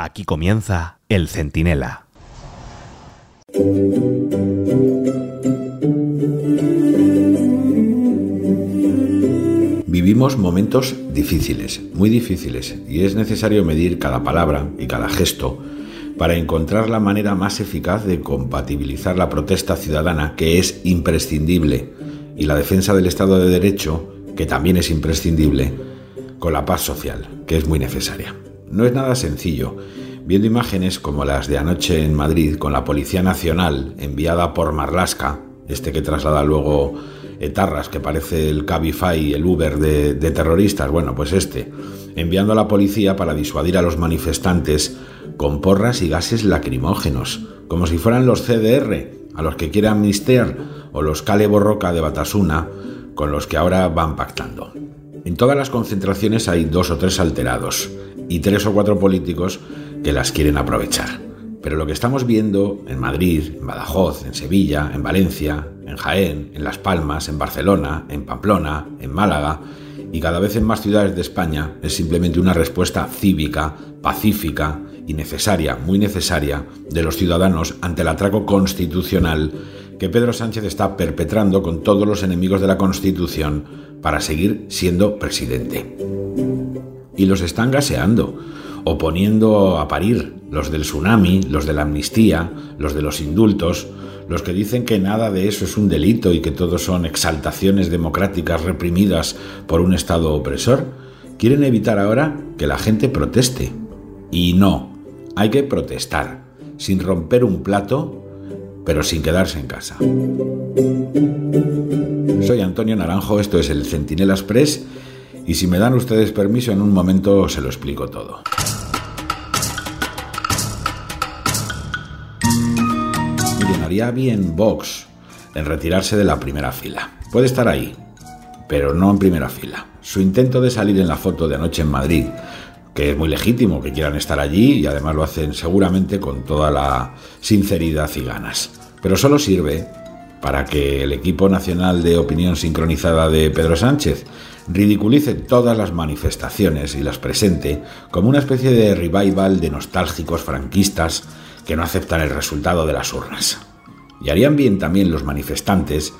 Aquí comienza El Centinela. Vivimos momentos difíciles, muy difíciles, y es necesario medir cada palabra y cada gesto para encontrar la manera más eficaz de compatibilizar la protesta ciudadana, que es imprescindible, y la defensa del Estado de Derecho, que también es imprescindible, con la paz social, que es muy necesaria. No es nada sencillo. Viendo imágenes como las de anoche en Madrid con la Policía Nacional enviada por Marlasca, este que traslada luego etarras, que parece el Cabify el Uber de, de terroristas, bueno, pues este, enviando a la policía para disuadir a los manifestantes con porras y gases lacrimógenos, como si fueran los CDR, a los que quiere amnistiar, o los Cale Borroca de Batasuna, con los que ahora van pactando. En todas las concentraciones hay dos o tres alterados y tres o cuatro políticos que las quieren aprovechar. Pero lo que estamos viendo en Madrid, en Badajoz, en Sevilla, en Valencia, en Jaén, en Las Palmas, en Barcelona, en Pamplona, en Málaga y cada vez en más ciudades de España es simplemente una respuesta cívica, pacífica y necesaria, muy necesaria, de los ciudadanos ante el atraco constitucional que Pedro Sánchez está perpetrando con todos los enemigos de la Constitución para seguir siendo presidente. Y los están gaseando, o poniendo a parir los del tsunami, los de la amnistía, los de los indultos, los que dicen que nada de eso es un delito y que todo son exaltaciones democráticas reprimidas por un Estado opresor, quieren evitar ahora que la gente proteste. Y no, hay que protestar, sin romper un plato, pero sin quedarse en casa. Soy Antonio Naranjo, esto es el Centinela Express y si me dan ustedes permiso en un momento se lo explico todo. Miren, haría bien Vox en retirarse de la primera fila. Puede estar ahí, pero no en primera fila. Su intento de salir en la foto de anoche en Madrid, que es muy legítimo que quieran estar allí y además lo hacen seguramente con toda la sinceridad y ganas. Pero solo sirve para que el equipo nacional de opinión sincronizada de Pedro Sánchez ridiculice todas las manifestaciones y las presente como una especie de revival de nostálgicos franquistas que no aceptan el resultado de las urnas. Y harían bien también los manifestantes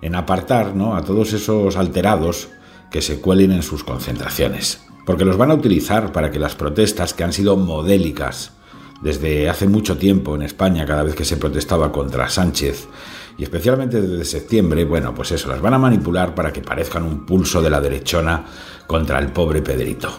en apartar ¿no? a todos esos alterados que se cuelen en sus concentraciones, porque los van a utilizar para que las protestas que han sido modélicas desde hace mucho tiempo en España, cada vez que se protestaba contra Sánchez, y especialmente desde septiembre, bueno, pues eso, las van a manipular para que parezcan un pulso de la derechona contra el pobre Pedrito.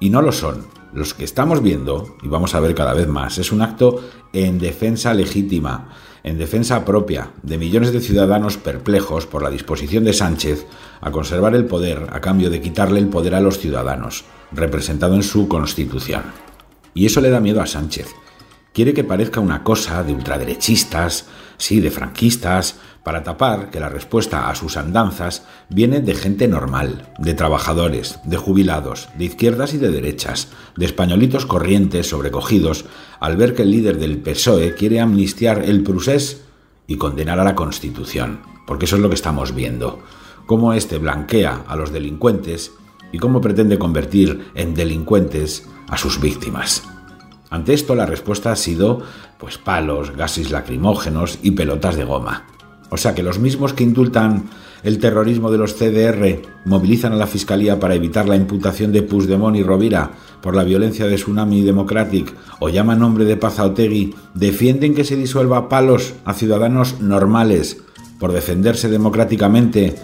Y no lo son. Los que estamos viendo, y vamos a ver cada vez más, es un acto en defensa legítima, en defensa propia de millones de ciudadanos perplejos por la disposición de Sánchez a conservar el poder a cambio de quitarle el poder a los ciudadanos, representado en su constitución. Y eso le da miedo a Sánchez. Quiere que parezca una cosa de ultraderechistas, sí, de franquistas, para tapar que la respuesta a sus andanzas viene de gente normal, de trabajadores, de jubilados, de izquierdas y de derechas, de españolitos corrientes sobrecogidos al ver que el líder del PSOE quiere amnistiar el procés y condenar a la Constitución, porque eso es lo que estamos viendo, cómo éste blanquea a los delincuentes y cómo pretende convertir en delincuentes a sus víctimas. Ante esto la respuesta ha sido pues palos, gases lacrimógenos y pelotas de goma. O sea que los mismos que indultan el terrorismo de los CDR movilizan a la Fiscalía para evitar la imputación de Puigdemont y Rovira por la violencia de Tsunami Democratic o llaman nombre de Paz a Otegui, defienden que se disuelva palos a ciudadanos normales por defenderse democráticamente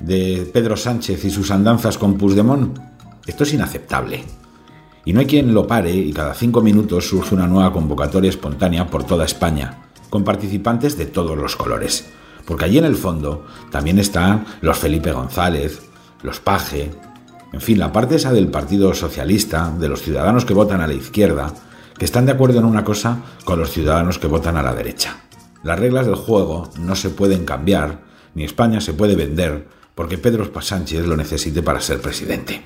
de Pedro Sánchez y sus andanzas con Puigdemont. Esto es inaceptable. Y no hay quien lo pare y cada cinco minutos surge una nueva convocatoria espontánea por toda España, con participantes de todos los colores. Porque allí en el fondo también están los Felipe González, los Paje, en fin, la parte esa del Partido Socialista, de los ciudadanos que votan a la izquierda, que están de acuerdo en una cosa con los ciudadanos que votan a la derecha. Las reglas del juego no se pueden cambiar, ni España se puede vender, porque Pedro Sánchez lo necesite para ser presidente.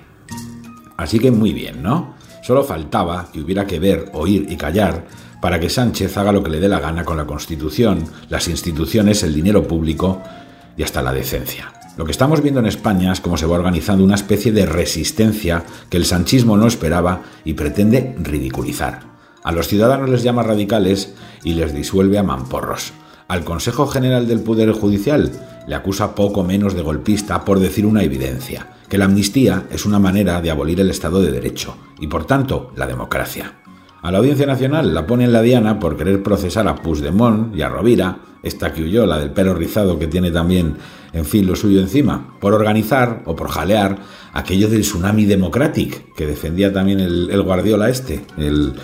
Así que muy bien, ¿no? Solo faltaba que hubiera que ver, oír y callar para que Sánchez haga lo que le dé la gana con la Constitución, las instituciones, el dinero público y hasta la decencia. Lo que estamos viendo en España es cómo se va organizando una especie de resistencia que el sanchismo no esperaba y pretende ridiculizar. A los ciudadanos les llama radicales y les disuelve a mamporros. Al Consejo General del Poder Judicial le acusa poco menos de golpista por decir una evidencia, que la amnistía es una manera de abolir el Estado de Derecho y por tanto la democracia. A la Audiencia Nacional la pone en la diana por querer procesar a Puigdemont y a Rovira, esta que huyó, la del pelo rizado que tiene también, en fin, lo suyo encima, por organizar o por jalear aquello del tsunami democratic que defendía también el, Guardiola este, el,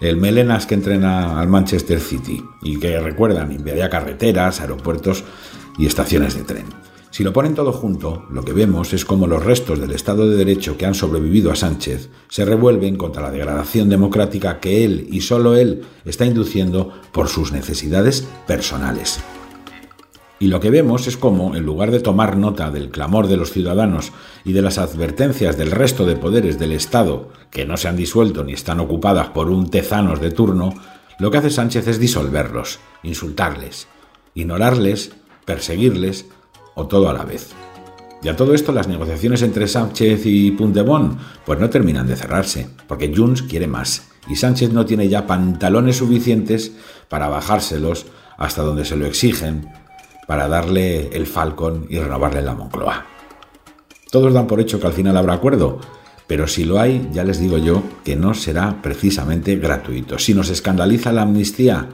el Melenas que entrena al Manchester City y que recuerdan, invadía carreteras, aeropuertos y estaciones de tren. Si lo ponen todo junto, lo que vemos es como los restos del Estado de Derecho que han sobrevivido a Sánchez se revuelven contra la degradación democrática que él y solo él está induciendo por sus necesidades personales. Y lo que vemos es como, en lugar de tomar nota del clamor de los ciudadanos y de las advertencias del resto de poderes del Estado, que no se han disuelto ni están ocupadas por un tezanos de turno, lo que hace Sánchez es disolverlos, insultarles, ignorarles, perseguirles o todo a la vez. Y a todo esto las negociaciones entre Sánchez y Puigdemont pues no terminan de cerrarse, porque Junts quiere más y Sánchez no tiene ya pantalones suficientes para bajárselos hasta donde se lo exigen para darle el Falcon y renovarle la Moncloa. Todos dan por hecho que al final habrá acuerdo, pero si lo hay, ya les digo yo que no será precisamente gratuito. Si nos escandaliza la amnistía,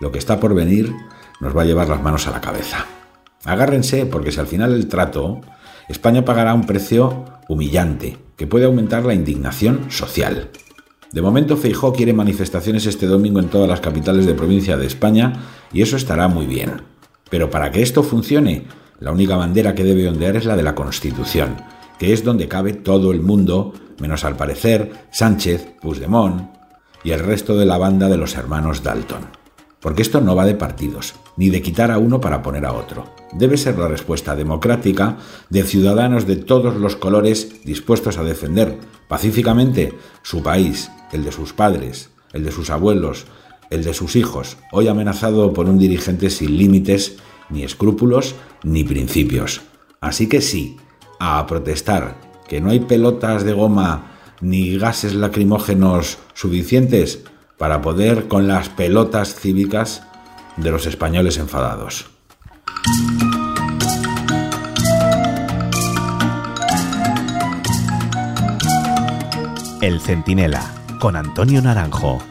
lo que está por venir nos va a llevar las manos a la cabeza. Agárrense porque si al final el trato, España pagará un precio humillante que puede aumentar la indignación social. De momento Feijó quiere manifestaciones este domingo en todas las capitales de provincia de España y eso estará muy bien. Pero para que esto funcione, la única bandera que debe ondear es la de la Constitución, que es donde cabe todo el mundo, menos al parecer Sánchez, Puigdemont y el resto de la banda de los hermanos Dalton. Porque esto no va de partidos, ni de quitar a uno para poner a otro. Debe ser la respuesta democrática de ciudadanos de todos los colores dispuestos a defender pacíficamente su país, el de sus padres, el de sus abuelos, el de sus hijos, hoy amenazado por un dirigente sin límites, ni escrúpulos, ni principios. Así que sí, a protestar, que no hay pelotas de goma ni gases lacrimógenos suficientes para poder con las pelotas cívicas de los españoles enfadados. El Centinela, con Antonio Naranjo.